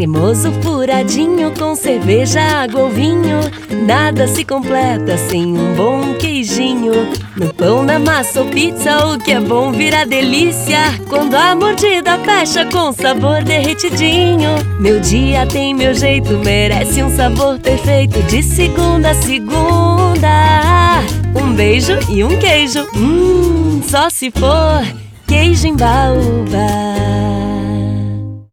Cremoso, furadinho, com cerveja, água ou vinho. Nada se completa sem um bom queijinho. No pão, na massa ou pizza, o que é bom vira delícia. Quando a mordida fecha com sabor derretidinho. Meu dia tem meu jeito, merece um sabor perfeito. De segunda a segunda Um beijo e um queijo, hum, só se for queijo em baúba.